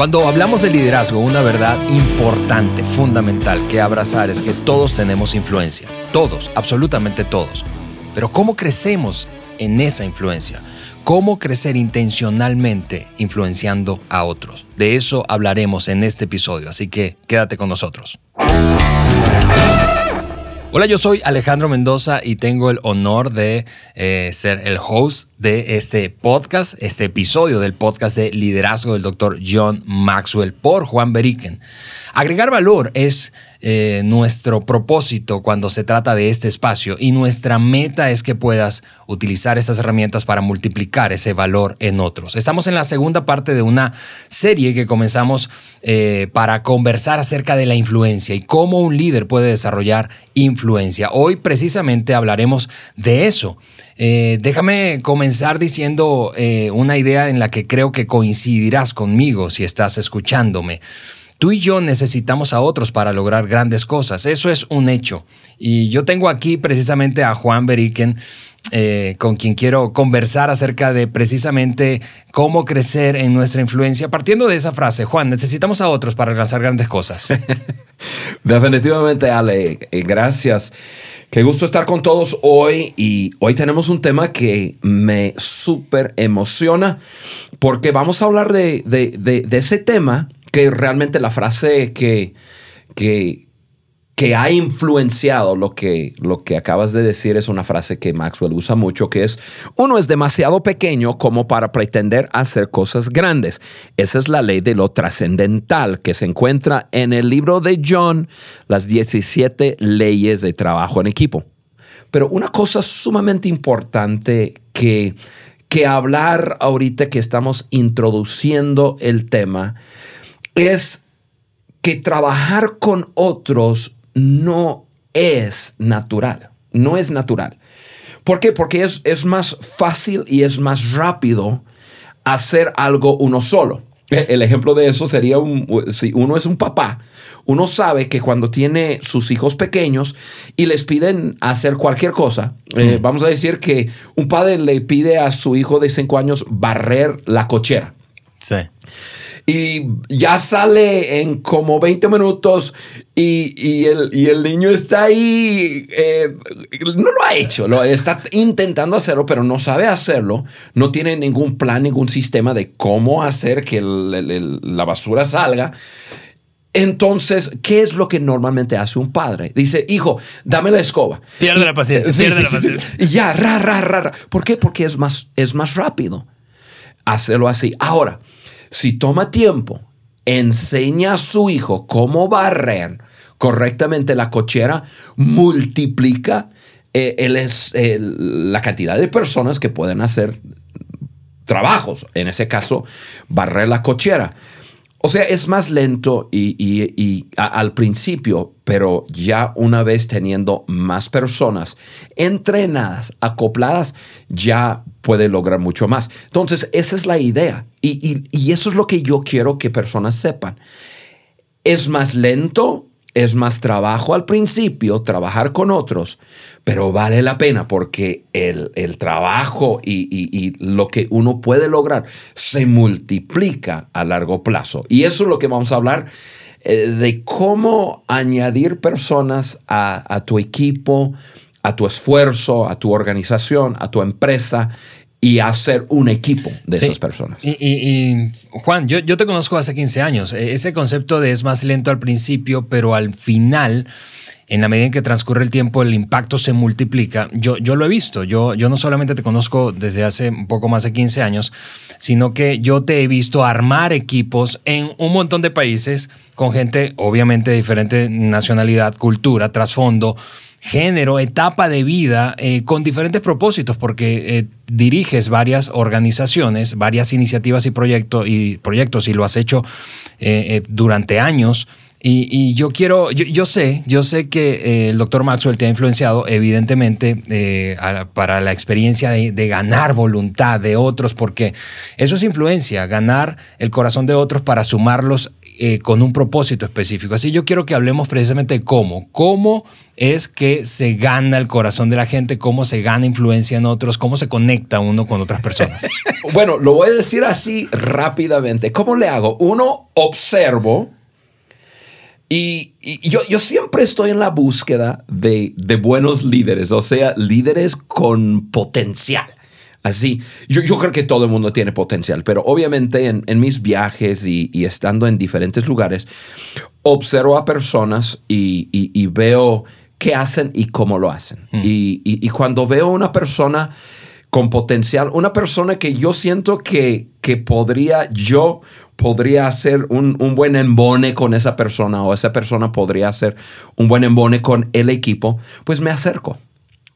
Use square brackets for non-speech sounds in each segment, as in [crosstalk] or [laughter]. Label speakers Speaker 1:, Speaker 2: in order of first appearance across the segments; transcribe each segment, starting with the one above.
Speaker 1: Cuando hablamos de liderazgo, una verdad importante, fundamental que abrazar es que todos tenemos influencia. Todos, absolutamente todos. Pero ¿cómo crecemos en esa influencia? ¿Cómo crecer intencionalmente influenciando a otros? De eso hablaremos en este episodio, así que quédate con nosotros. Hola, yo soy Alejandro Mendoza y tengo el honor de eh, ser el host de este podcast, este episodio del podcast de liderazgo del doctor John Maxwell por Juan Beriken. Agregar valor es eh, nuestro propósito cuando se trata de este espacio y nuestra meta es que puedas utilizar estas herramientas para multiplicar ese valor en otros. Estamos en la segunda parte de una serie que comenzamos eh, para conversar acerca de la influencia y cómo un líder puede desarrollar influencia. Hoy precisamente hablaremos de eso. Eh, déjame comenzar diciendo una idea en la que creo que coincidirás conmigo si estás escuchándome. Tú y yo necesitamos a otros para lograr grandes cosas. Eso es un hecho. Y yo tengo aquí precisamente a Juan Beriken. Eh, con quien quiero conversar acerca de precisamente cómo crecer en nuestra influencia, partiendo de esa frase, Juan, necesitamos a otros para alcanzar grandes cosas. [laughs]
Speaker 2: Definitivamente, Ale, eh, gracias. Qué gusto estar con todos hoy y hoy tenemos un tema que me súper emociona porque vamos a hablar de, de ese tema que realmente la frase que, que, que ha influenciado lo que, lo que acabas de decir es una frase que Maxwell usa mucho, que es, uno es demasiado pequeño como para pretender hacer cosas grandes. Esa es la ley de lo trascendental que se encuentra en el libro de John, las 17 leyes de trabajo en equipo. Pero una cosa sumamente importante que, que hablar ahorita que estamos introduciendo el tema, es que trabajar con otros no es natural, no es natural. ¿Por qué? Porque es, es más fácil y es más rápido hacer algo uno solo. E, el ejemplo de eso sería si uno es un papá, uno sabe que cuando tiene sus hijos pequeños y les piden hacer cualquier cosa, eh, mm. vamos a decir que un padre le pide a su hijo de 5 años barrer la cochera. Sí y ya sale en como 20 minutos y, el, niño está ahí, eh, no lo ha hecho, lo está intentando hacerlo, pero no sabe hacerlo, no tiene ningún plan, ningún sistema de cómo hacer que la basura salga. Entonces, ¿qué es lo que normalmente hace un padre? Dice, hijo, dame la escoba.
Speaker 1: Pierde la paciencia, [laughs] pierde la paciencia.
Speaker 2: Y ya, ra, ra, ra, ¿Por qué? Porque es más, es más rápido hacerlo así. Ahora, si toma tiempo, enseña a su hijo cómo barrer correctamente la cochera, multiplica eh, la cantidad de personas que pueden hacer trabajos, en ese caso, barrer la cochera. O sea, es más lento y, al principio, pero ya una vez teniendo más personas entrenadas, acopladas, ya puede lograr mucho más. Entonces, esa es la idea. y eso es lo que yo quiero que personas sepan. Es más lento, es más trabajo al principio, trabajar con otros, pero vale la pena porque el, trabajo y, lo que uno puede lograr se multiplica a largo plazo. Y eso es lo que vamos a hablar eh, de cómo añadir personas a, a tu equipo, a tu esfuerzo, a tu organización, a tu empresa y hacer un equipo de esas personas.
Speaker 1: Y, Juan, yo, yo, te conozco hace 15 años. E, ese concepto de es más lento al principio, pero al final, en la medida en que transcurre el tiempo, el impacto se multiplica. Yo, yo lo he visto. Yo, yo no solamente te conozco desde hace un poco más de 15 años, sino que yo te he visto armar equipos en un montón de países con gente, obviamente, de diferente nacionalidad, cultura, trasfondo género, etapa de vida, eh, con diferentes propósitos, porque eh, diriges varias organizaciones, varias iniciativas y, y proyectos, y lo has hecho eh, durante años. Y, yo quiero, yo, sé, yo sé que el doctor Maxwell te ha influenciado, evidentemente, para la experiencia de, de, ganar voluntad de otros, porque eso es influencia, ganar el corazón de otros para sumarlos eh, con un propósito específico. Así yo quiero que hablemos precisamente de cómo. Cómo es que se gana el corazón de la gente, cómo se gana influencia en otros, cómo se conecta uno con otras personas. [laughs]
Speaker 2: bueno, lo voy a decir así rápidamente. ¿Cómo le hago? Uno, observo. Y, yo, yo, siempre estoy en la búsqueda de, de buenos líderes, o sea, líderes con potencial. Así, yo, yo, creo que todo el mundo tiene potencial, pero obviamente en, en mis viajes y, y, estando en diferentes lugares, observo a personas y, y veo qué hacen y cómo lo hacen. Hmm. Y, cuando veo una persona con potencial, una persona que yo siento que, que podría, yo podría hacer un, un, buen embone con esa persona o esa persona podría hacer un buen embone con el equipo, pues me acerco.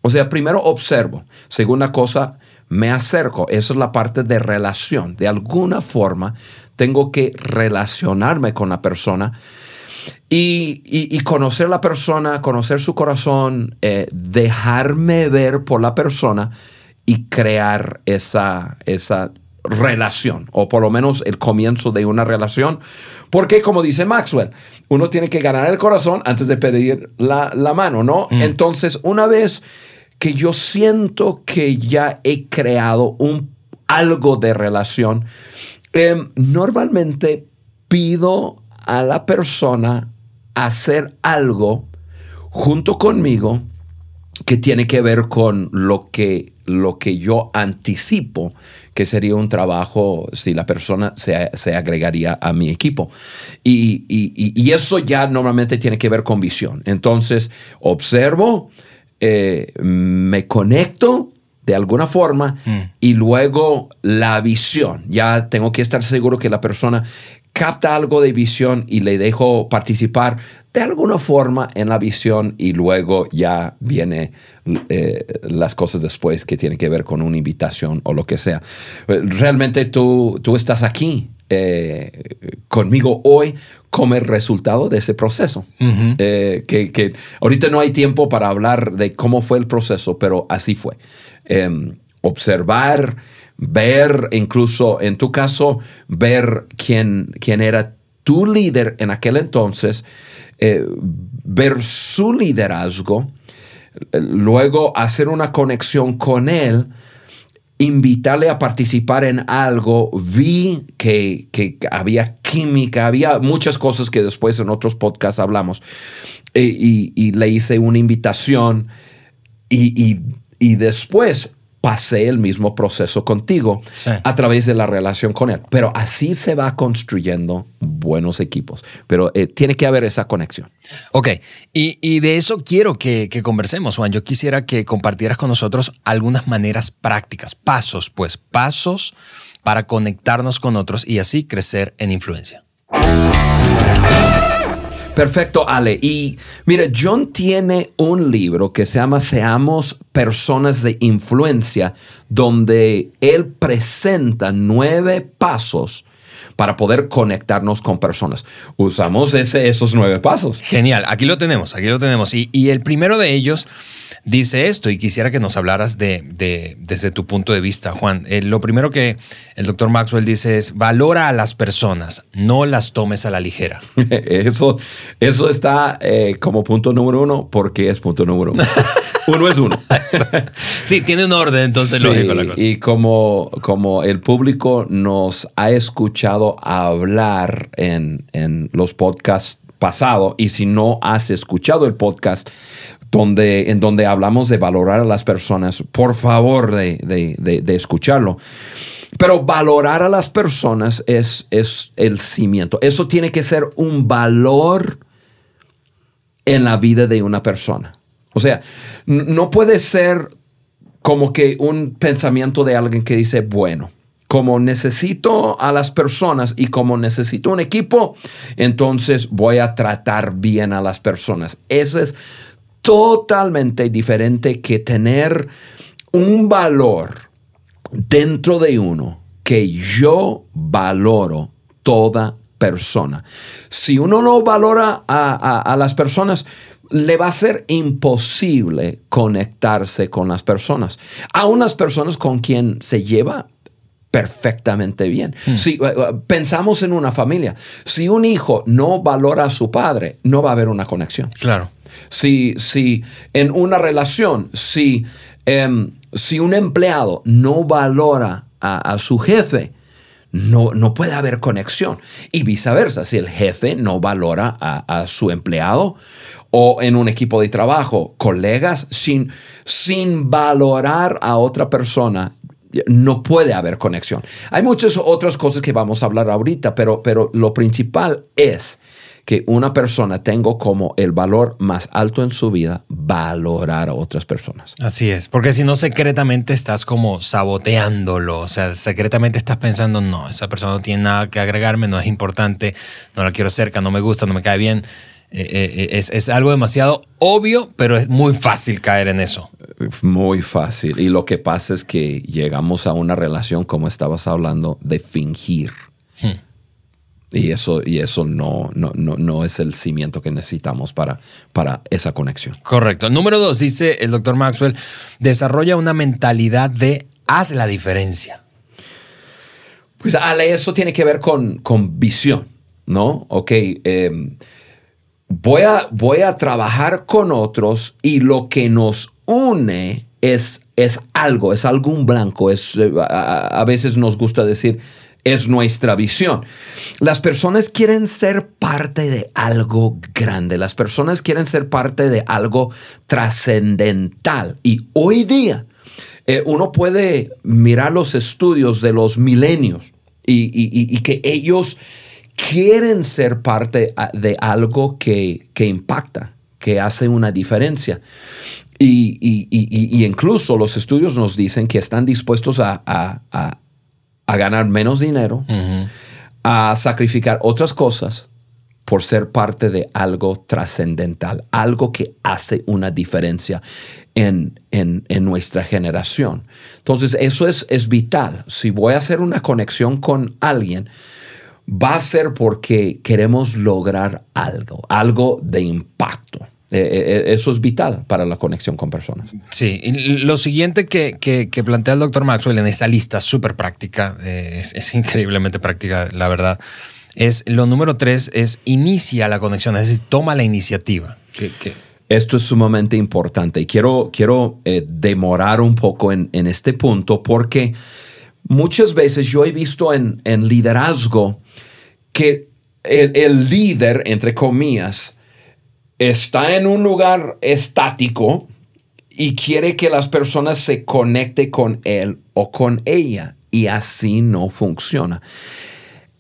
Speaker 2: O sea, primero observo. Segunda cosa, me acerco. Esa es la parte de relación. De alguna forma, tengo que relacionarme con la persona y, y, conocer la persona, conocer su corazón, eh, dejarme ver por la persona y crear esa, esa relación, o por lo menos el comienzo de una relación. Porque, como dice Maxwell, uno tiene que ganar el corazón antes de pedir la, la mano, ¿no? Mm. Entonces, una vez que yo siento que ya he creado un, algo de relación, em, normalmente pido a la persona hacer algo junto conmigo que tiene que ver con lo que, lo que yo anticipo que sería un trabajo si la persona se, agregaría a mi equipo. Y, y, eso ya normalmente tiene que ver con visión. Entonces, observo, eh, me conecto de alguna forma mm. y luego la visión. Ya tengo que estar seguro que la persona capta algo de visión y le dejo participar de alguna forma en la visión y luego ya viene eh, las cosas después que tienen que ver con una invitación o lo que sea. Realmente tú, tú estás aquí eh, conmigo hoy como el resultado de ese proceso. Eh, que, ahorita no hay tiempo para hablar de cómo fue el proceso, pero así fue. Em, observar, ver, incluso en tu caso, ver quién, quién era tu líder en aquel entonces, eh, ver su liderazgo, luego hacer una conexión con él invitarle a participar en algo, vi que, había química, había muchas cosas que después en otros podcasts hablamos, eh, y, le hice una invitación y, y después pasé el mismo proceso contigo a través de la relación con él. Pero así se va construyendo buenos equipos. Pero eh, tiene que haber esa conexión.
Speaker 1: Ok, y, de eso quiero que, que, conversemos, Juan. Yo quisiera que compartieras con nosotros algunas maneras prácticas, pasos, pues, pasos para conectarnos con otros y así crecer en influencia.
Speaker 2: Perfecto, Ale. Y mira, John tiene un libro que se llama Seamos Personas de Influencia, donde él presenta nueve pasos para poder conectarnos con personas. Usamos ese, esos nueve pasos.
Speaker 1: Genial, aquí lo tenemos, aquí lo tenemos. Y, y el primero de ellos dice esto y quisiera que nos hablaras de, desde tu punto de vista, Juan. Eh, lo primero que el doctor Maxwell dice es, valora a las personas, no las tomes a la ligera. [laughs]
Speaker 2: Eso, eso está eh, como punto número uno porque es punto número uno. [laughs] uno es uno. [laughs]
Speaker 1: sí, tiene un orden, entonces lógico la cosa.
Speaker 2: Y como, como el público nos ha escuchado hablar en, en los podcasts pasados, y si no has escuchado el podcast, donde, en donde hablamos de valorar a las personas, por favor de, escucharlo. Pero valorar a las personas es, es el cimiento. Eso tiene que ser un valor en la vida de una persona. O sea, no puede ser como que un pensamiento de alguien que dice, bueno, como necesito a las personas y como necesito un equipo, entonces voy a tratar bien a las personas. Eso es totalmente diferente que tener un valor dentro de uno que yo valoro toda persona. Si uno no valora a, las personas, le va a ser imposible conectarse con las personas. A unas personas con quien se lleva perfectamente bien. Si eh, eh, pensamos en una familia, si un hijo no valora a su padre, no va a haber una conexión.
Speaker 1: Claro.
Speaker 2: Si, si en una relación, si, em, si un empleado no valora a, su jefe, no, no, puede haber conexión. Y viceversa, si el jefe no valora a, a, su empleado o en un equipo de trabajo, colegas, sin, sin valorar a otra persona, no puede haber conexión. Hay muchas otras cosas que vamos a hablar ahorita, pero, pero lo principal es que una persona tenga como el valor más alto en su vida, valorar a otras personas.
Speaker 1: Así es, porque si no secretamente estás como saboteándolo, o sea, secretamente estás pensando, no, esa persona no tiene nada que agregarme, no es importante, no la quiero cerca, no me gusta, no me cae bien. Eh, eh, es, es, algo demasiado obvio, pero es muy fácil caer en eso.
Speaker 2: Muy fácil. Y lo que pasa es que llegamos a una relación, como estabas hablando, de fingir. Hmm. Y eso, y eso no, no, no, no, es el cimiento que necesitamos para, para esa conexión.
Speaker 1: Correcto. Número dos, dice el doctor Maxwell, desarrolla una mentalidad de haz la diferencia.
Speaker 2: Pues Ale, eso tiene que ver con, con visión, ¿no? Ok. Em, voy a, voy a trabajar con otros y lo que nos une es, es algo, es algún blanco, es, a, veces nos gusta decir, es nuestra visión. Las personas quieren ser parte de algo grande, las personas quieren ser parte de algo trascendental y hoy día eh, uno puede mirar los estudios de los milenios y que ellos quieren ser parte de algo que, impacta, que hace una diferencia. Y, incluso los estudios nos dicen que están dispuestos a, ganar menos dinero, a sacrificar otras cosas por ser parte de algo trascendental, algo que hace una diferencia en, nuestra generación. Entonces, eso es, es vital. Si voy a hacer una conexión con alguien, va a ser porque queremos lograr algo, algo de impacto. Eh, eh, eh, eso es vital para la conexión con personas.
Speaker 1: Sí, lo siguiente que, plantea el doctor Maxwell en esa lista súper práctica, es, [laughs] increíblemente práctica, la verdad, es lo número tres, es inicia la conexión, es decir, toma la iniciativa.
Speaker 2: Esto es sumamente importante y quiero, quiero demorar un poco en, en este punto porque muchas veces yo he visto en, liderazgo que el, líder, entre comillas, está en un lugar estático y quiere que las personas se conecten con él o con ella y así no funciona.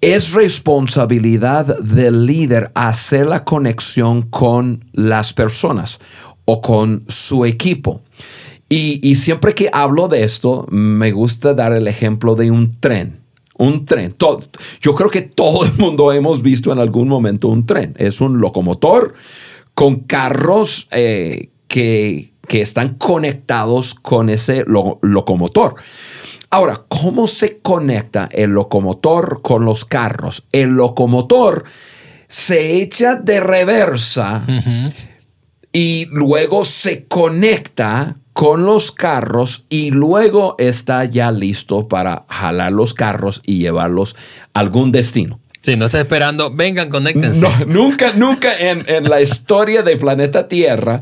Speaker 2: Es responsabilidad del líder hacer la conexión con las personas o con su equipo. Y, siempre que hablo de esto, me gusta dar el ejemplo de un tren. Un tren. yo creo que todo el mundo hemos visto en algún momento un tren. Es un locomotor con carros eh, que, están conectados con ese locomotor. Ahora, ¿cómo se conecta el locomotor con los carros? El locomotor se echa de reversa y luego se conecta con los carros y luego está ya listo para jalar los carros y llevarlos a algún destino.
Speaker 1: Sí, no está esperando, vengan, conéctense.
Speaker 2: nunca, nunca en, en, la historia del planeta Tierra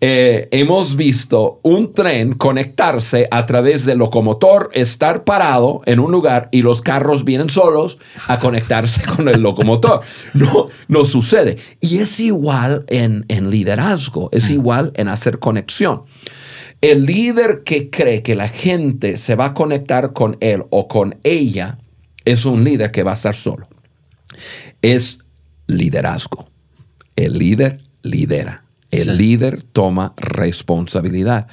Speaker 2: eh, hemos visto un tren conectarse a través del locomotor, estar parado en un lugar y los carros vienen solos a conectarse [laughs] con el locomotor. No, no sucede. Y es igual en, en liderazgo, es mm. igual en hacer conexión. El líder que cree que la gente se va a conectar con él o con ella es un líder que va a estar solo. Es liderazgo. El líder lidera. El líder toma responsabilidad.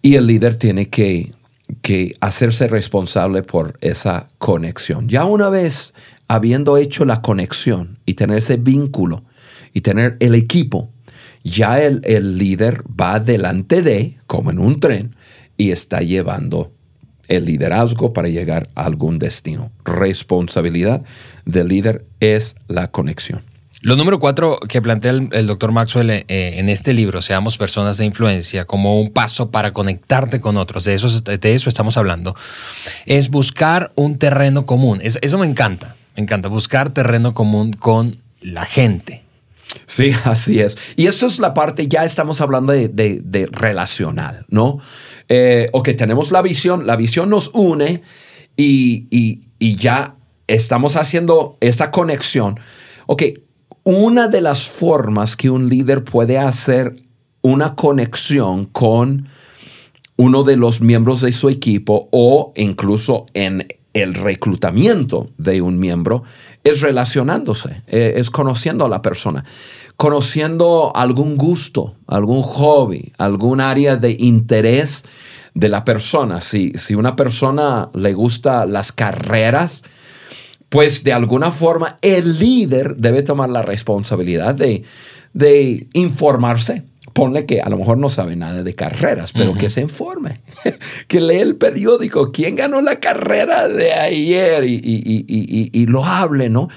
Speaker 2: Y el líder tiene que, que hacerse responsable por esa conexión. Ya una vez habiendo hecho la conexión y tener ese vínculo y tener el equipo, ya el, líder va delante de, como en un tren, y está llevando el liderazgo para llegar a algún destino. Responsabilidad del líder es la conexión.
Speaker 1: Lo número cuatro que plantea el, doctor Maxwell eh, en este libro, Seamos personas de influencia, como un paso para conectarte con otros, de eso, de eso estamos hablando, es buscar un terreno común. eso me encanta, me encanta, buscar terreno común con la gente.
Speaker 2: Sí, [laughs] así es. Y eso es la parte, ya estamos hablando de, relacional, ¿no? Eh, ok, tenemos la visión, la visión nos une y, y ya estamos haciendo esa conexión. Ok, una de las formas que un líder puede hacer una conexión con uno de los miembros de su equipo o incluso en el reclutamiento de un miembro es relacionándose, eh, es conociendo a la persona, conociendo algún gusto, algún hobby, algún área de interés de la persona. Si, si una persona le gusta las carreras, pues de alguna forma el líder debe tomar la responsabilidad de, informarse. Ponle que a lo mejor no sabe nada de carreras, pero que se informe, [laughs] que lee el periódico, quién ganó la carrera de ayer y, y lo hable, ¿no?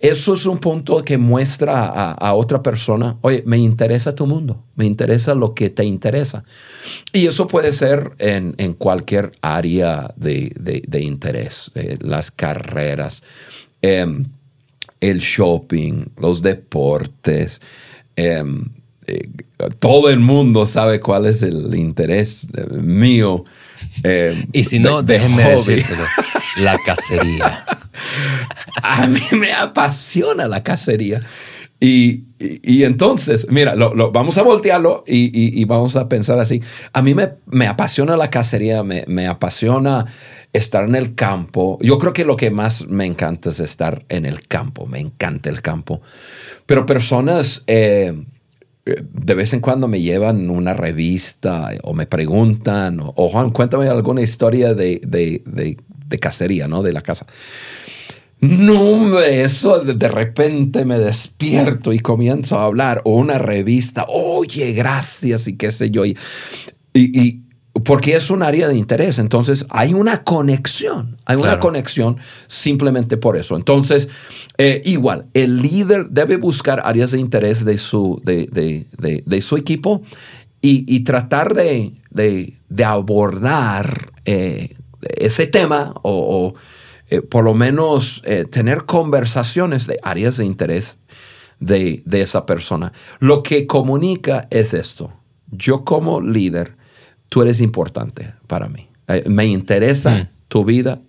Speaker 2: Eso es un punto que muestra a, otra persona, oye, me interesa tu mundo, me interesa lo que te interesa. Y eso puede ser en, cualquier área de, interés, eh, las carreras, em, el shopping, los deportes. Em, eh, todo el mundo sabe cuál es el interés eh, mío.
Speaker 1: Em, y si no, déjenme decírselo, [laughs] la cacería.
Speaker 2: a mí me apasiona la cacería. Y, entonces, mira, lo, vamos a voltearlo y, vamos a pensar así. A mí me, apasiona la cacería, me, apasiona estar en el campo. Yo creo que lo que más me encanta es estar en el campo, me encanta el campo. Pero personas eh, de vez en cuando me llevan una revista o me preguntan, o, Juan, cuéntame alguna historia de, de cacería, ¿no? De la casa. No, eso de repente me despierto y comienzo a hablar, o una revista, oye, gracias y qué sé yo. Y, porque es un área de interés, entonces hay una conexión, hay una conexión simplemente por eso. Entonces, eh, igual, el líder debe buscar áreas de interés de su, de, de, de, su equipo y, tratar de, abordar eh, ese tema o eh, por lo menos tener conversaciones de áreas de interés de, esa persona. Lo que comunica es esto. Yo como líder, tú eres importante para mí. Eh, me interesa mm. tu vida,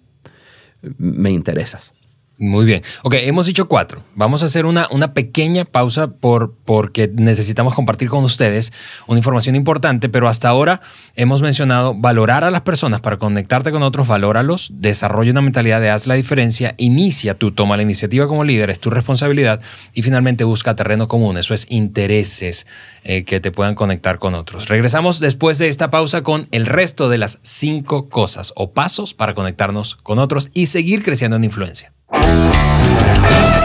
Speaker 2: me interesas.
Speaker 1: Muy bien. Ok, hemos dicho cuatro. Vamos a hacer una, una pequeña pausa por, porque necesitamos compartir con ustedes una información importante, pero hasta ahora hemos mencionado valorar a las personas para conectarte con otros, valóralos, desarrolla una mentalidad de haz la diferencia, inicia tú, toma la iniciativa como líder, es tu responsabilidad y finalmente busca terreno común, eso es intereses eh, que te puedan conectar con otros. Regresamos después de esta pausa con el resto de las cinco cosas o pasos para conectarnos con otros y seguir creciendo en influencia. Música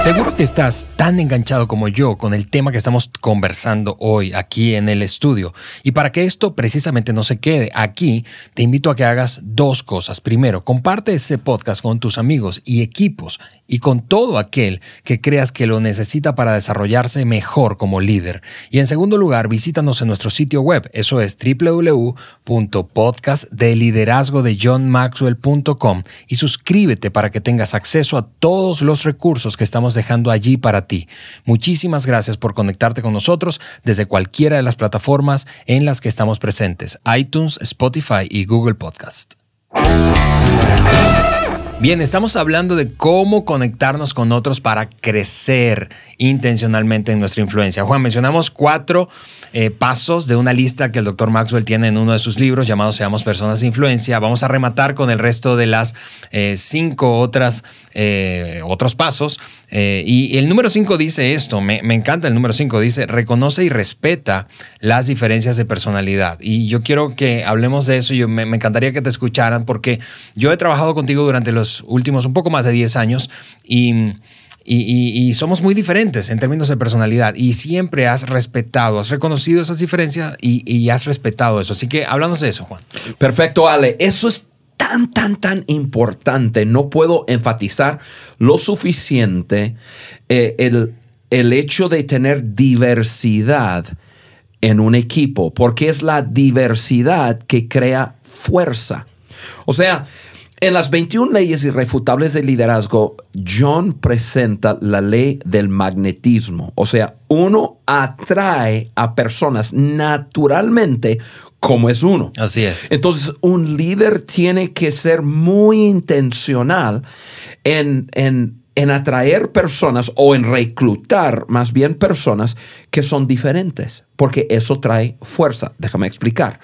Speaker 1: Seguro que estás tan enganchado como yo con el tema que estamos conversando hoy aquí en el estudio. Y para que esto precisamente no se quede aquí, te invito a que hagas dos cosas. Primero, comparte ese podcast con tus amigos y equipos y con todo aquel que creas que lo necesita para desarrollarse mejor como líder. Y en segundo lugar, visítanos en nuestro sitio web, eso es www.podcastdeliderazgodejohnmaxwell.com y suscríbete para que tengas acceso a todos los recursos que estamos dejando allí para ti. Muchísimas gracias por conectarte con nosotros desde cualquiera de las plataformas en las que estamos presentes, iTunes, Spotify y Google Podcast. Bien, estamos hablando de cómo conectarnos con otros para crecer intencionalmente en nuestra influencia. Juan, mencionamos cuatro eh, pasos de una lista que el doctor Maxwell tiene en uno de sus libros llamado Seamos Personas de Influencia. Vamos a rematar con el resto de las eh, cinco otras, eh, otros pasos. Y el número cinco dice esto, me, encanta el número cinco, dice, reconoce y respeta las diferencias de personalidad. Y yo quiero que hablemos de eso, yo me, me encantaría que te escucharan porque yo he trabajado contigo durante los últimos un poco más de 10 años y, y, somos muy diferentes en términos de personalidad y siempre has respetado, has reconocido esas diferencias y, has respetado eso. Así que háblanos de eso, Juan.
Speaker 2: Perfecto, Ale. Eso es tan, tan, tan importante. No puedo enfatizar lo suficiente eh, el el hecho de tener diversidad en un equipo, porque es la diversidad que crea fuerza. O sea, en las 21 leyes irrefutables de liderazgo, John presenta la ley del magnetismo. O sea, uno atrae a personas naturalmente como es uno.
Speaker 1: Así es.
Speaker 2: Entonces, un líder tiene que ser muy intencional en, en, en atraer personas o en reclutar más bien personas que son diferentes, porque eso trae fuerza. Déjame explicar.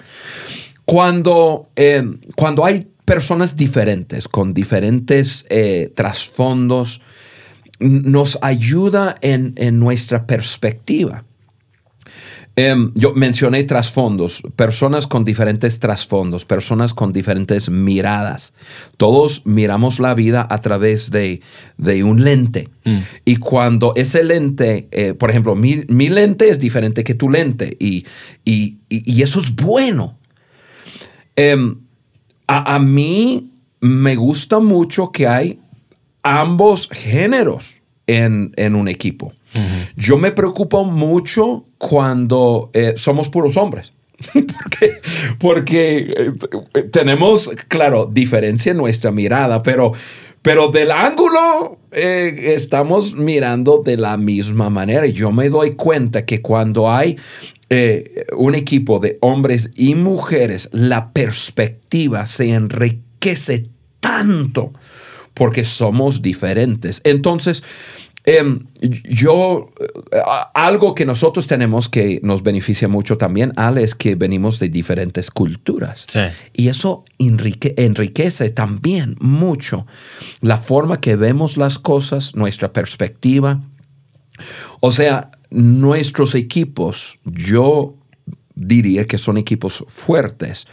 Speaker 2: Cuando, eh, cuando hay personas diferentes, con diferentes eh, trasfondos, nos ayuda en, nuestra perspectiva. Em, yo mencioné trasfondos, personas con diferentes trasfondos, personas con diferentes miradas. Todos miramos la vida a través de, un lente. Mm. Y cuando ese lente, eh, por ejemplo, mi, lente es diferente que tu lente y, y eso es bueno. Em, a, mí me gusta mucho que hay ambos géneros en, un equipo. Yo me preocupo mucho cuando eh, somos puros hombres. [laughs] porque, porque eh, tenemos, claro, diferencia en nuestra mirada, pero, pero del ángulo eh, estamos mirando de la misma manera. Y yo me doy cuenta que cuando hay eh, un equipo de hombres y mujeres, la perspectiva se enriquece tanto porque somos diferentes. Entonces, em, yo, eh, algo que nosotros tenemos que nos beneficia mucho también, Al, es que venimos de diferentes culturas. Y eso enriquece también mucho la forma que vemos las cosas, nuestra perspectiva. O sea, nuestros equipos, yo diría que son equipos fuertes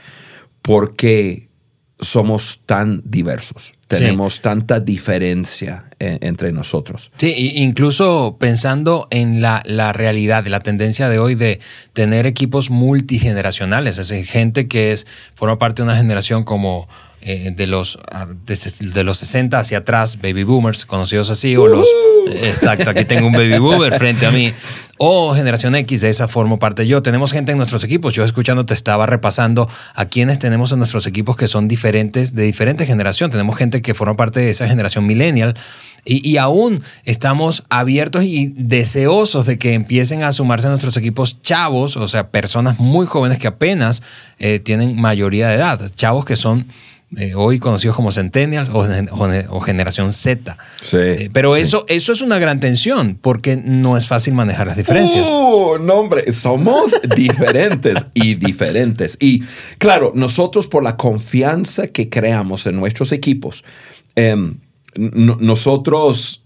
Speaker 2: porque somos tan diversos. Tenemos tanta diferencia eh, entre nosotros.
Speaker 1: Sí, incluso pensando en la, la, realidad, de la tendencia de hoy de tener equipos multigeneracionales, es decir, gente que es, forma parte de una generación como eh, de, los, ah, de, los 60 hacia atrás, baby boomers, conocidos así, o los... Uh. Exacto, aquí tengo un baby boomer frente a mí. O generación X, de esa forma parte yo. Tenemos gente en nuestros equipos. Yo escuchando te estaba repasando a quienes tenemos en nuestros equipos que son diferentes, de diferente generación. Tenemos gente que forma parte de esa generación millennial. Y, aún estamos abiertos y deseosos de que empiecen a sumarse a nuestros equipos chavos, o sea, personas muy jóvenes que apenas eh, tienen mayoría de edad, chavos que son eh, hoy conocidos como Centennials o, Generación Z. Eh, pero Eso, eso es una gran tensión porque no es fácil manejar las diferencias.
Speaker 2: Uh, no, hombre, somos [laughs] diferentes y diferentes. Y claro, nosotros por la confianza que creamos en nuestros equipos, em, nosotros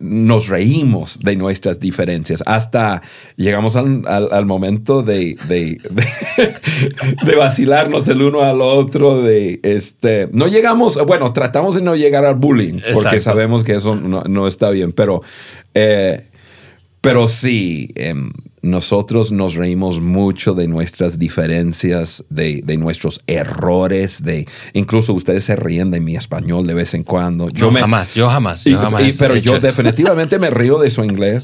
Speaker 2: nos reímos de nuestras diferencias, hasta llegamos al, momento de, [laughs] de, vacilarnos el uno al otro, de este, no llegamos, bueno, tratamos de no llegar al bullying, porque sabemos que eso no, está bien, pero, eh, pero sí, em, nosotros nos reímos mucho de nuestras diferencias, de, nuestros errores, de incluso ustedes se ríen de mi español de vez en cuando.
Speaker 1: Yo jamás, yo jamás, yo jamás.
Speaker 2: pero yo definitivamente me río de su inglés.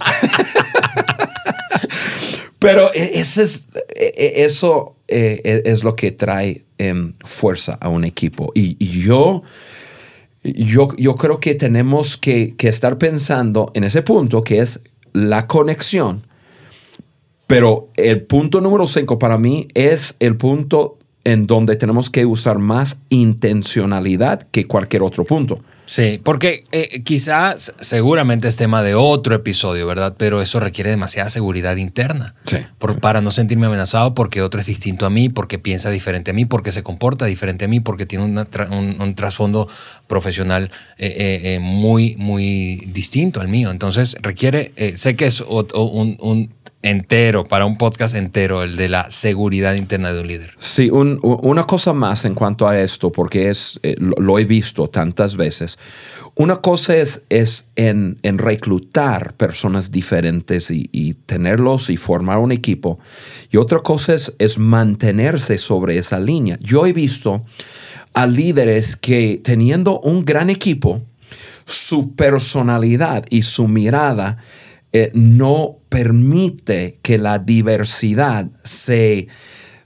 Speaker 2: pero e, ese es, e, e, eso es lo que trae em, fuerza a un equipo. Y, yo, yo, yo creo que tenemos que, que estar pensando en ese punto que es la conexión pero el punto número cinco para mí es el punto en donde tenemos que usar más intencionalidad que cualquier otro punto.
Speaker 1: Sí, porque eh, quizás seguramente es tema de otro episodio, ¿verdad? Pero eso requiere demasiada seguridad interna.
Speaker 2: Sí.
Speaker 1: para no sentirme amenazado porque otro es distinto a mí, porque piensa diferente a mí, porque se comporta diferente a mí, porque tiene un, trasfondo profesional eh, eh, muy, muy distinto al mío. Entonces requiere, sé que es un entero, para un podcast entero, el de la seguridad interna de un líder.
Speaker 2: Sí, una cosa más en cuanto a esto, porque es, eh, lo, he visto tantas veces. Una cosa es, es en, reclutar personas diferentes y, tenerlos y formar un equipo. Y otra cosa es, es mantenerse sobre esa línea. Yo he visto a líderes que teniendo un gran equipo, su personalidad y su mirada eh, no permite que la diversidad se,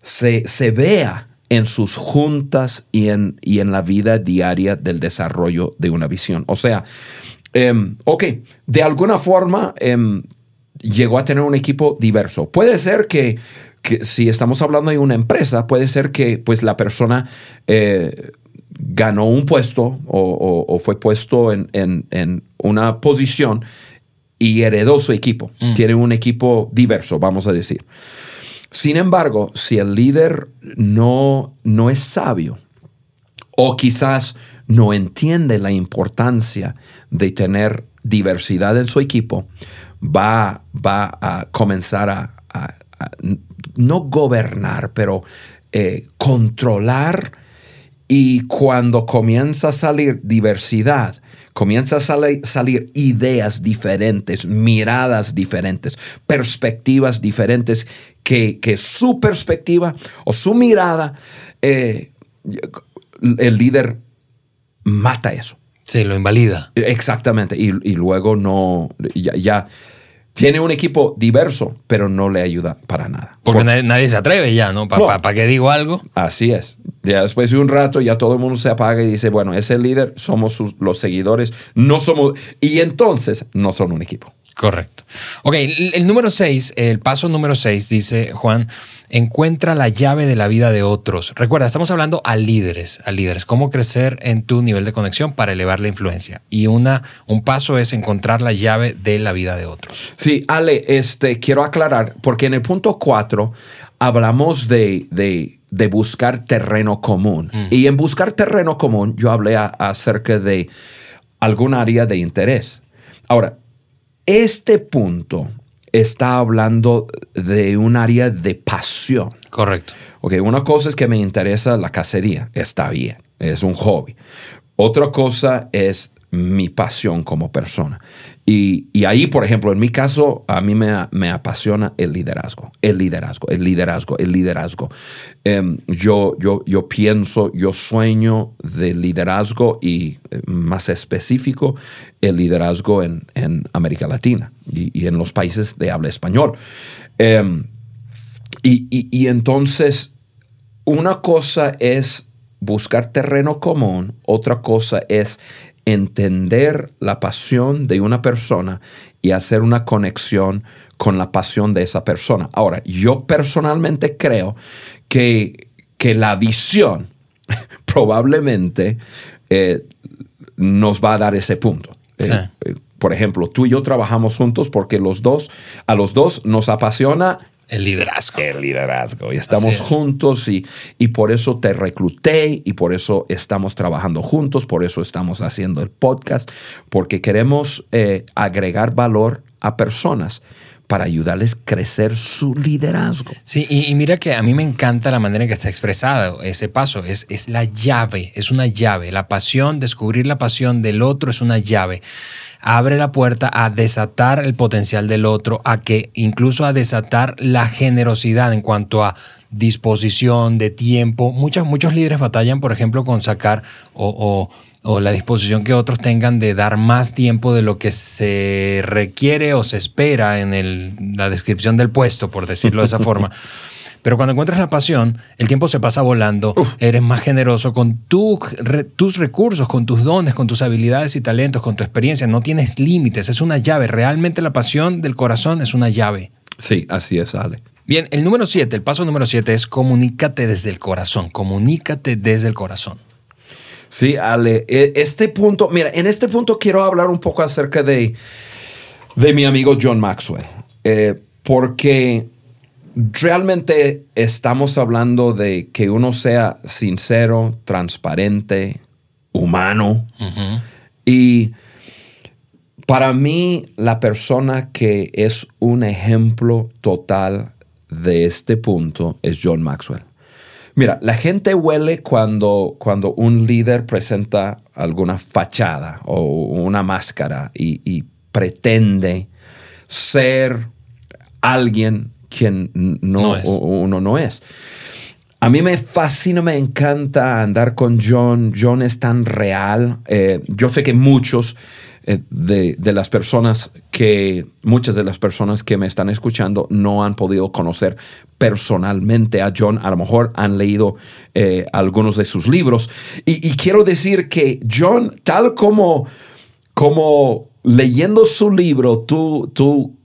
Speaker 2: se, se vea en sus juntas y en, y en la vida diaria del desarrollo de una visión. O sea, em, ok, de alguna forma em, llegó a tener un equipo diverso. Puede ser que, si estamos hablando de una empresa, puede ser que pues la persona eh, ganó un puesto o, fue puesto en, una posición y heredó su equipo. Mm. Tiene un equipo diverso, vamos a decir. Sin embargo, si el líder no, no es sabio o quizás no entiende la importancia de tener diversidad en su equipo, va, va a comenzar a, no gobernar, pero eh, controlar y cuando comienza a salir diversidad, comienza a salir, ideas diferentes, miradas diferentes, perspectivas diferentes, que, su perspectiva o su mirada, eh, el líder mata eso.
Speaker 1: Sí, lo invalida.
Speaker 2: Exactamente. Y, luego no, ya, tiene un equipo diverso, pero no le ayuda para nada.
Speaker 1: Porque nadie, se atreve ya, ¿no? ¿Para no. qué digo algo?
Speaker 2: Así es. Ya después de un rato ya todo el mundo se apaga y dice, bueno, ese líder somos los seguidores, no somos... Y entonces no son un equipo.
Speaker 1: Correcto. Ok, el, número 6, el paso número 6 dice Juan, encuentra la llave de la vida de otros. Recuerda, estamos hablando a líderes, a líderes, cómo crecer en tu nivel de conexión para elevar la influencia. Y una, un paso es encontrar la llave de la vida de otros.
Speaker 2: Sí, Ale, este, quiero aclarar, porque en el punto 4 hablamos de, de, buscar terreno común. Mm. Y en buscar terreno común yo hablé acerca de algún área de interés. Ahora, este punto está hablando de un área de pasión.
Speaker 1: Correcto.
Speaker 2: Ok, una cosa es que me interesa la cacería, está bien, es un hobby. Otra cosa es mi pasión como persona. Y, ahí, por ejemplo, en mi caso, a mí me, apasiona el liderazgo, el liderazgo, el liderazgo, el liderazgo. Em, yo, yo, yo pienso, yo sueño de liderazgo y eh, más específico, el liderazgo en, América Latina y, en los países de habla español. Em, y entonces, una cosa es buscar terreno común, otra cosa es entender la pasión de una persona y hacer una conexión con la pasión de esa persona. Ahora, yo personalmente creo que, que la visión [laughs] probablemente eh, nos va a dar ese punto. Eh, eh, por ejemplo, tú y yo trabajamos juntos porque los dos, a los dos nos apasiona
Speaker 1: el liderazgo.
Speaker 2: El liderazgo. Y estamos juntos y, y, por eso te recluté y por eso estamos trabajando juntos, por eso estamos haciendo el podcast, porque queremos eh, agregar valor a personas para ayudarles a crecer su liderazgo.
Speaker 1: Sí, y, mira que a mí me encanta la manera en que está expresado ese paso. Es, es la llave, es una llave. La pasión, descubrir la pasión del otro es una llave abre la puerta a desatar el potencial del otro, a que incluso a desatar la generosidad en cuanto a disposición de tiempo. Muchos, muchos líderes batallan, por ejemplo, con sacar o, la disposición que otros tengan de dar más tiempo de lo que se requiere o se espera en la descripción del puesto, por decirlo de esa forma. [laughs] Pero cuando encuentras la pasión, el tiempo se pasa volando, eres más generoso con tus recursos, con tus dones, con tus habilidades y talentos, con tu experiencia. No tienes límites, es una llave. Realmente la pasión del corazón es una llave.
Speaker 2: Sí, así es, Ale.
Speaker 1: Bien, el número siete, el paso número siete es comunícate desde el corazón, comunícate desde el corazón.
Speaker 2: Sí, Ale, e, este punto, mira, en este punto quiero hablar un poco acerca de, de mi amigo John Maxwell, eh, porque realmente estamos hablando de que uno sea sincero, transparente, humano. Y para mí, la persona que es un ejemplo total de este punto es John Maxwell. Mira, la gente huele cuando, cuando un líder presenta alguna fachada o una máscara y pretende ser alguien quien no, uno no es. A mí me fascina, me encanta andar con John. John es tan real. Eh, yo sé que muchos eh, de, de, las personas que, muchas de las personas que me están escuchando no han podido conocer personalmente a John, a lo mejor han leído eh, algunos de sus libros. Y, y, quiero decir que John, tal como, como leyendo su libro, tú, tú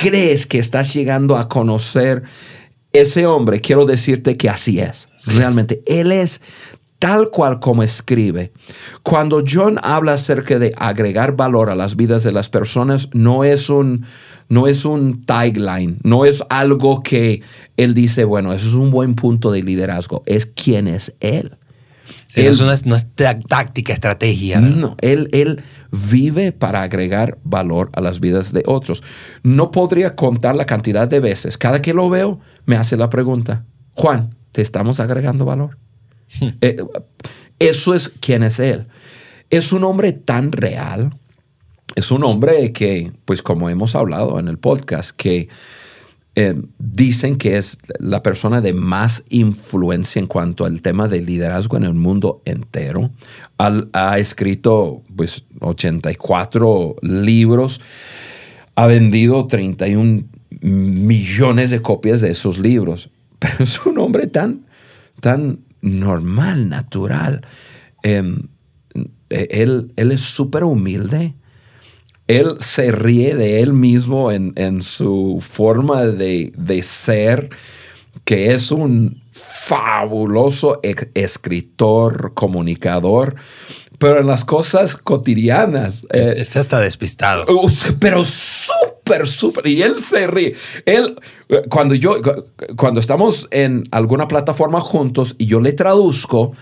Speaker 2: crees que estás llegando a conocer ese hombre, quiero decirte que así es. Realmente, él es tal cual como escribe. Cuando John habla acerca de agregar valor a las vidas de las personas, no es un, no es un tagline, no es algo que él dice, bueno, eso es un buen punto de liderazgo, es quién es él.
Speaker 1: Él no, es, no, es, táctica, estrategia.
Speaker 2: No, él, él vive para agregar valor a las vidas de otros. No podría contar la cantidad de veces. Cada que lo veo, me hace la pregunta, Juan, ¿te estamos agregando valor? Eh, eso es quién es él. Es un hombre tan real. Es un hombre que, pues como hemos hablado en el podcast, que eh, dicen que es la persona de más influencia en cuanto al tema de liderazgo en el mundo entero. ha escrito pues 84 libros, ha vendido 31 millones de copias de esos libros, [laughs] pero es un hombre tan, tan normal, natural. Em, e, él, él, es súper humilde. Él se ríe de él mismo en, su forma de, ser, que es un fabuloso escritor, comunicador, pero en las cosas cotidianas.
Speaker 1: Es, eh, hasta despistado.
Speaker 2: Pero súper, súper. Y él se ríe. Él, cuando yo, cuando estamos en alguna plataforma juntos y yo le traduzco,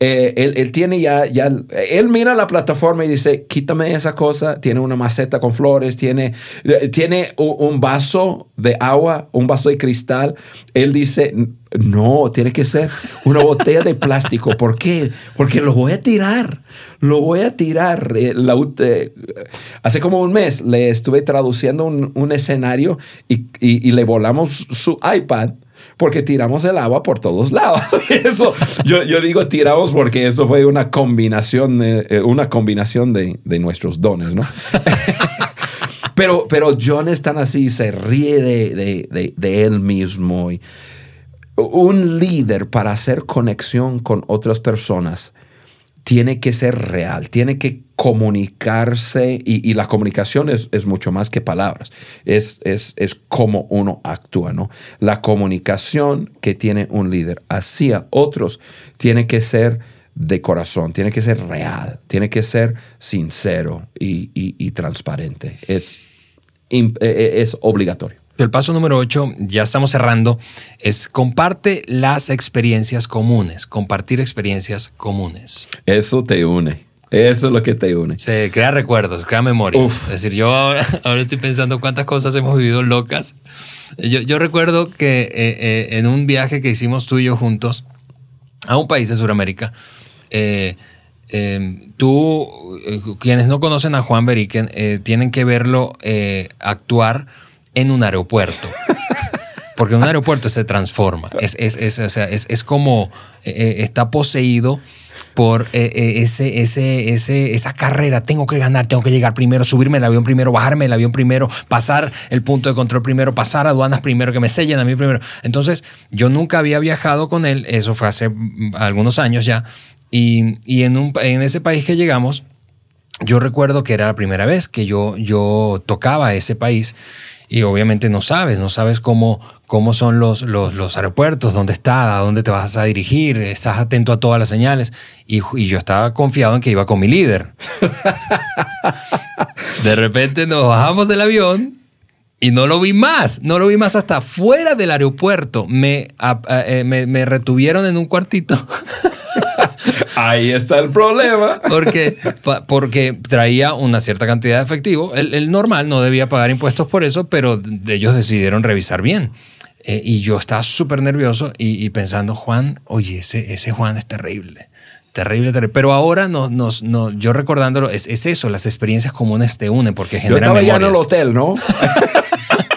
Speaker 2: eh, él, tiene ya, ya, él mira la plataforma y dice, quítame esa cosa, tiene una maceta con flores, tiene, eh, tiene un vaso de agua, un vaso de cristal. Él dice, no, tiene que ser una botella de plástico. ¿Por qué? Porque lo voy a tirar, lo voy a tirar. Eh, hace como un mes le estuve traduciendo un, escenario y le volamos su iPad porque tiramos el agua por todos lados. [laughs] Eso, yo, digo tiramos porque eso fue una combinación, eh, una combinación de, nuestros dones, ¿no? [laughs] pero, pero John es así, se ríe de, de, de él mismo. Y un líder para hacer conexión con otras personas tiene que ser real, tiene que comunicarse y, la comunicación es, mucho más que palabras, es, es, es cómo uno actúa, ¿no? La comunicación que tiene un líder hacia otros tiene que ser de corazón, tiene que ser real, tiene que ser sincero y, transparente, es, e, e, es obligatorio.
Speaker 1: El paso número 8, ya estamos cerrando, es comparte las experiencias comunes, compartir experiencias comunes.
Speaker 2: Eso te une. Eso es lo que te une.
Speaker 1: Se crea recuerdos, crea memoria. Es decir, yo [laughs] ahora, estoy pensando cuántas cosas hemos vivido locas. Yo, recuerdo que eh, eh, en un viaje que hicimos tú y yo juntos a un país de Sudamérica, eh, tú, quienes no conocen a Juan Beriken, tienen que verlo actuar en un aeropuerto. Porque un aeropuerto se transforma. Es, es, es, o sea, es como está poseído por eh, eh, ese, ese, ese, esa carrera. Tengo que ganar, tengo que llegar primero, subirme el avión primero, bajarme el avión primero, pasar el punto de control primero, pasar aduanas primero, que me sellen a mí primero. Entonces, yo nunca había viajado con él, eso fue hace mm, algunos años ya, y, y en, un, en ese país que llegamos, yo recuerdo que era la primera vez que yo, yo tocaba ese país y obviamente no sabes, no sabes cómo, cómo son los, los, aeropuertos, dónde está, a dónde te vas a dirigir, estás atento a todas las señales. Y, yo estaba confiado en que iba con mi líder. [laughs] De repente nos bajamos del avión y no lo vi más, no lo vi más hasta fuera del aeropuerto. Me, eh, me, me retuvieron en un cuartito. [laughs]
Speaker 2: Ahí está el problema.
Speaker 1: Porque, porque traía una cierta cantidad de efectivo. El, normal no debía pagar impuestos por eso, pero ellos decidieron revisar bien. Eh, y yo estaba súper nervioso y, pensando, Juan, oye, ese, ese Juan es terrible. Terrible, terrible. Pero ahora nos, nos, yo recordándolo, es, es, eso, las experiencias comunes te unen porque generan
Speaker 2: Yo estaba ya en el hotel, ¿no? [laughs]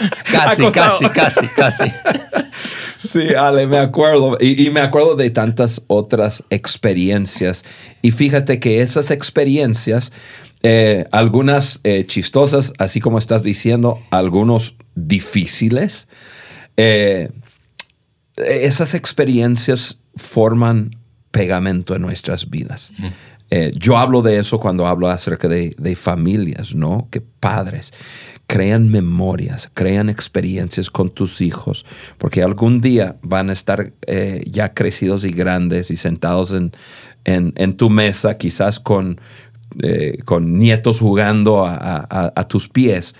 Speaker 2: [laughs]
Speaker 1: casi, casi, casi, casi. [laughs]
Speaker 2: Sí, Ale, me acuerdo. Y, me acuerdo de tantas otras experiencias. Y fíjate que esas experiencias Eh, algunas eh, chistosas, así como estás diciendo, algunos difíciles. Eh, esas experiencias forman pegamento en nuestras vidas. yo hablo de eso cuando hablo acerca de, de, familias, ¿no? Que padres crean memorias, crean experiencias con tus hijos, porque algún día van a estar ya crecidos y grandes y sentados en, en, en tu mesa, quizás con, eh, con nietos jugando a, tus pies.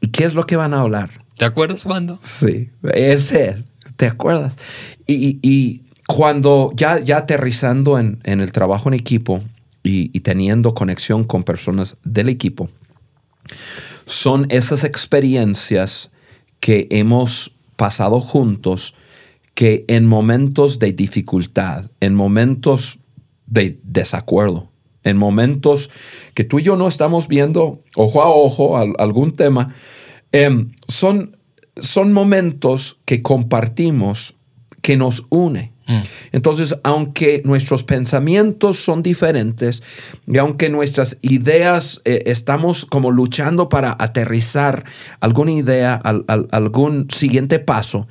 Speaker 2: ¿Y qué es lo que van a hablar?
Speaker 1: ¿Te acuerdas cuando?
Speaker 2: Sí, ese es, ¿te acuerdas? Y, cuando ya, ya aterrizando en, el trabajo en equipo y, teniendo conexión con personas del equipo, son esas experiencias que hemos pasado juntos que en momentos de dificultad, en momentos de desacuerdo, en momentos que tú y yo no estamos viendo ojo a ojo algún tema, em, son, son momentos que compartimos que nos une. Mm. Entonces, aunque nuestros pensamientos son diferentes y aunque nuestras ideas eh, estamos como luchando para aterrizar alguna idea, algún siguiente paso,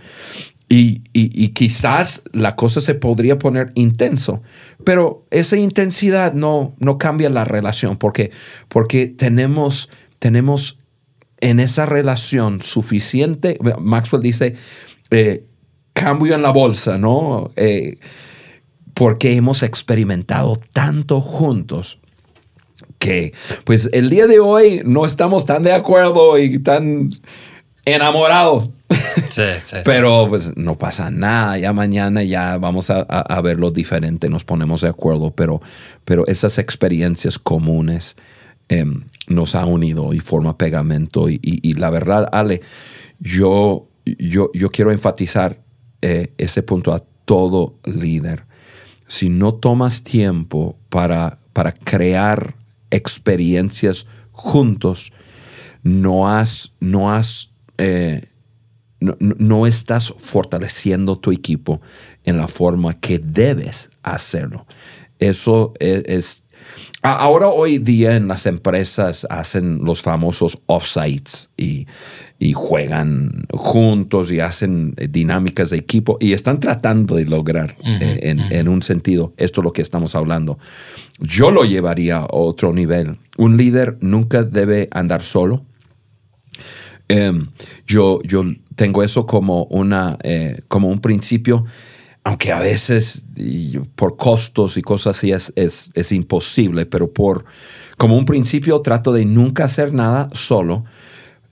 Speaker 2: y, quizás la cosa se podría poner intenso, pero esa intensidad no, no cambia la relación porque, porque tenemos, tenemos en esa relación suficiente, Maxwell dice, eh, cambio en la bolsa, ¿no? Eh, porque hemos experimentado tanto juntos que pues el día de hoy no estamos tan de acuerdo y tan enamorados [laughs] Pero pues no pasa nada, ya mañana ya vamos a, verlo diferente, nos ponemos de acuerdo, pero, pero esas experiencias comunes em, nos ha unido y forma pegamento. Y, la verdad, Ale, yo, yo, yo quiero enfatizar eh, ese punto a todo líder. Si no tomas tiempo para, para crear experiencias juntos, no has, no has eh, no, estás fortaleciendo tu equipo en la forma que debes hacerlo. Eso e, es, ahora hoy día en las empresas hacen los famosos offsites y, y juegan juntos y hacen dinámicas de equipo y están tratando de lograr eh, en, en, un sentido esto es lo que estamos hablando. Yo lo llevaría a otro nivel. Un líder nunca debe andar solo Em, yo, yo tengo eso como, una, eh, como un principio, aunque a veces por costos y cosas así es, es, imposible, pero por, como un principio trato de nunca hacer nada solo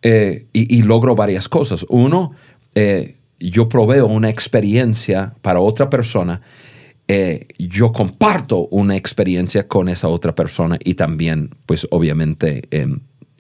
Speaker 2: eh, y, logro varias cosas. Uno, eh, yo proveo una experiencia para otra persona. yo comparto una experiencia con esa otra persona y también, pues obviamente,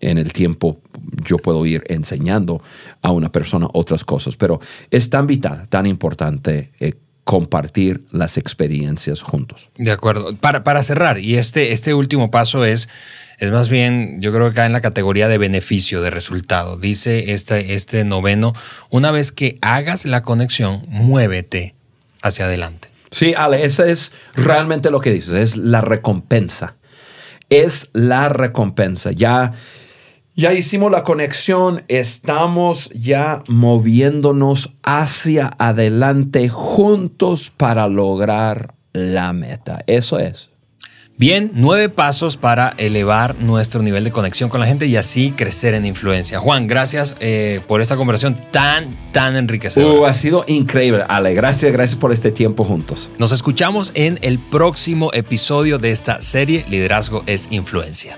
Speaker 2: en el tiempo yo puedo ir enseñando a una persona otras cosas, pero es tan vital, tan importante eh, compartir las experiencias juntos.
Speaker 1: De acuerdo. Para, para cerrar, y este, este último paso es, es más bien, yo creo que cae en la categoría de beneficio, de resultado. Dice este, este noveno, una vez que hagas la conexión, muévete hacia adelante.
Speaker 2: Sí, Ale, eso es realmente lo que dices, es la recompensa. Es la recompensa. Ya ya hicimos la conexión, estamos ya moviéndonos hacia adelante juntos para lograr la meta. Eso es.
Speaker 1: Bien, nueve pasos para elevar nuestro nivel de conexión con la gente y así crecer en influencia. Juan, gracias eh, por esta conversación tan, tan enriquecedora.
Speaker 2: Uh, ha sido increíble, Ale. Gracias, gracias por este tiempo juntos.
Speaker 1: Nos escuchamos en el próximo episodio de esta serie Liderazgo es Influencia.